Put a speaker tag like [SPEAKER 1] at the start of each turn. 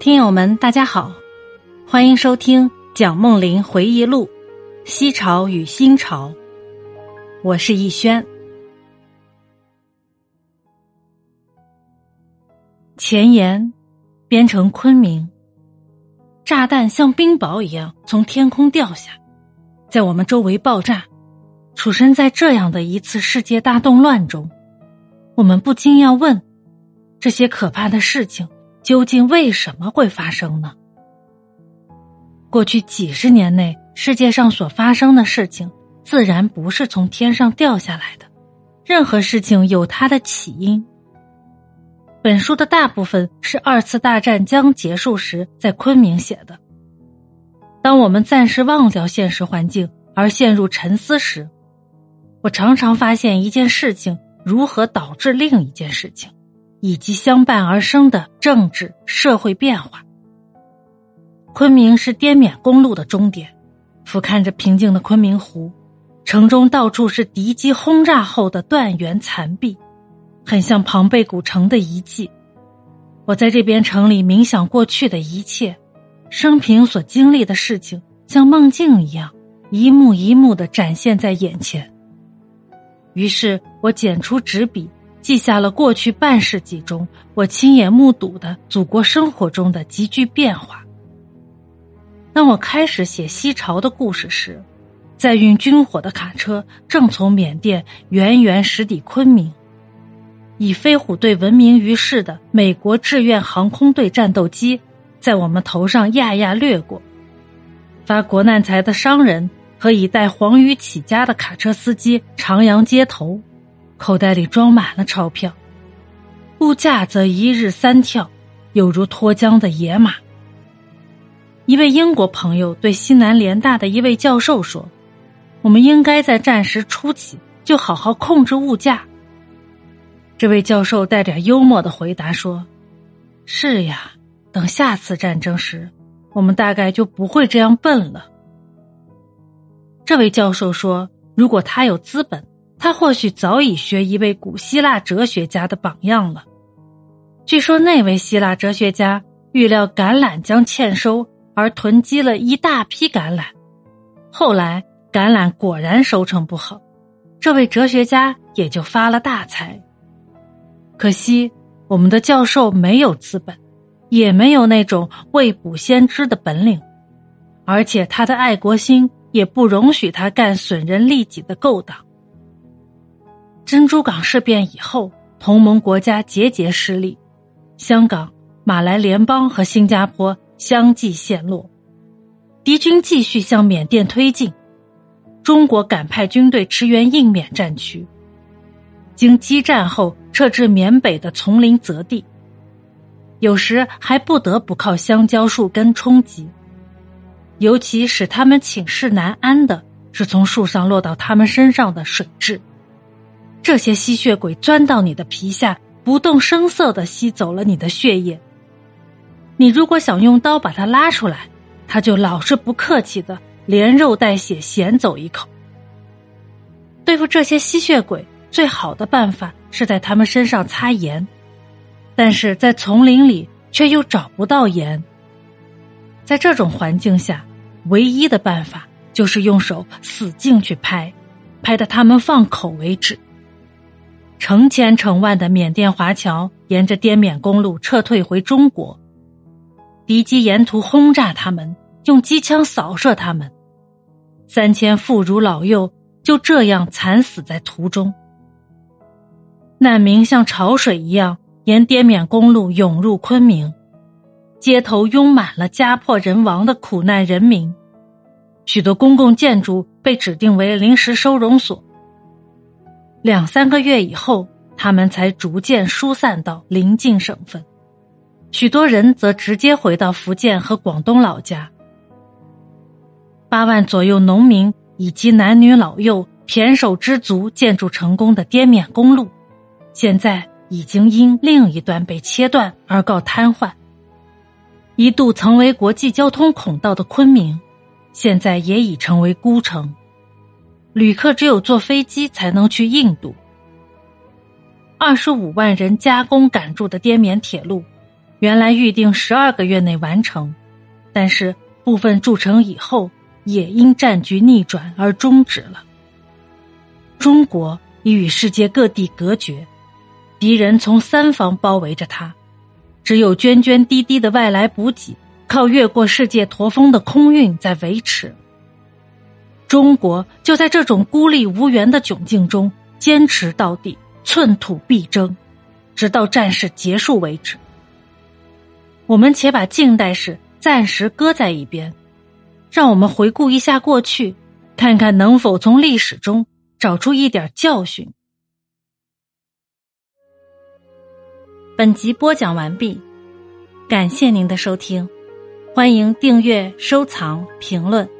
[SPEAKER 1] 听友们，大家好，欢迎收听蒋梦麟回忆录《西潮与新潮》，我是逸轩。前言：边城昆明，炸弹像冰雹一样从天空掉下，在我们周围爆炸。处身在这样的一次世界大动乱中，我们不禁要问：这些可怕的事情。究竟为什么会发生呢？过去几十年内，世界上所发生的事情，自然不是从天上掉下来的。任何事情有它的起因。本书的大部分是二次大战将结束时在昆明写的。当我们暂时忘掉现实环境而陷入沉思时，我常常发现一件事情如何导致另一件事情。以及相伴而生的政治社会变化。昆明是滇缅公路的终点，俯瞰着平静的昆明湖，城中到处是敌机轰炸后的断垣残壁，很像庞贝古城的遗迹。我在这边城里冥想过去的一切，生平所经历的事情，像梦境一样，一幕一幕的展现在眼前。于是我捡出纸笔。记下了过去半世纪中我亲眼目睹的祖国生活中的急剧变化。当我开始写西朝的故事时，载运军火的卡车正从缅甸远远驶抵昆明，以飞虎队闻名于世的美国志愿航空队战斗机在我们头上压压掠过，发国难财的商人和以带黄鱼起家的卡车司机徜徉街头。口袋里装满了钞票，物价则一日三跳，犹如脱缰的野马。一位英国朋友对西南联大的一位教授说：“我们应该在战时初期就好好控制物价。”这位教授带点幽默的回答说：“是呀，等下次战争时，我们大概就不会这样笨了。”这位教授说：“如果他有资本。”他或许早已学一位古希腊哲学家的榜样了。据说那位希腊哲学家预料橄榄将欠收，而囤积了一大批橄榄。后来橄榄果然收成不好，这位哲学家也就发了大财。可惜我们的教授没有资本，也没有那种未卜先知的本领，而且他的爱国心也不容许他干损人利己的勾当。珍珠港事变以后，同盟国家节节失利，香港、马来联邦和新加坡相继陷落，敌军继续向缅甸推进，中国赶派军队驰援印缅战区，经激战后撤至缅北的丛林泽地，有时还不得不靠香蕉树根充饥，尤其使他们寝食难安的是从树上落到他们身上的水蛭。这些吸血鬼钻到你的皮下，不动声色的吸走了你的血液。你如果想用刀把它拉出来，他就老是不客气的连肉带血衔走一口。对付这些吸血鬼，最好的办法是在他们身上擦盐，但是在丛林里却又找不到盐。在这种环境下，唯一的办法就是用手使劲去拍，拍的他们放口为止。成千成万的缅甸华侨沿着滇缅公路撤退回中国，敌机沿途轰炸他们，用机枪扫射他们，三千妇孺老幼就这样惨死在途中。难民像潮水一样沿滇缅公路涌入昆明，街头拥满了家破人亡的苦难人民，许多公共建筑被指定为临时收容所。两三个月以后，他们才逐渐疏散到邻近省份，许多人则直接回到福建和广东老家。八万左右农民以及男女老幼胼手之足建筑成功的滇缅公路，现在已经因另一端被切断而告瘫痪。一度曾为国际交通孔道的昆明，现在也已成为孤城。旅客只有坐飞机才能去印度。二十五万人加工赶筑的滇缅铁路，原来预定十二个月内完成，但是部分筑成以后，也因战局逆转而终止了。中国已与世界各地隔绝，敌人从三方包围着它，只有涓涓滴滴的外来补给，靠越过世界驼峰的空运在维持。中国就在这种孤立无援的窘境中坚持到底，寸土必争，直到战事结束为止。我们且把近代史暂时搁在一边，让我们回顾一下过去，看看能否从历史中找出一点教训。本集播讲完毕，感谢您的收听，欢迎订阅、收藏、评论。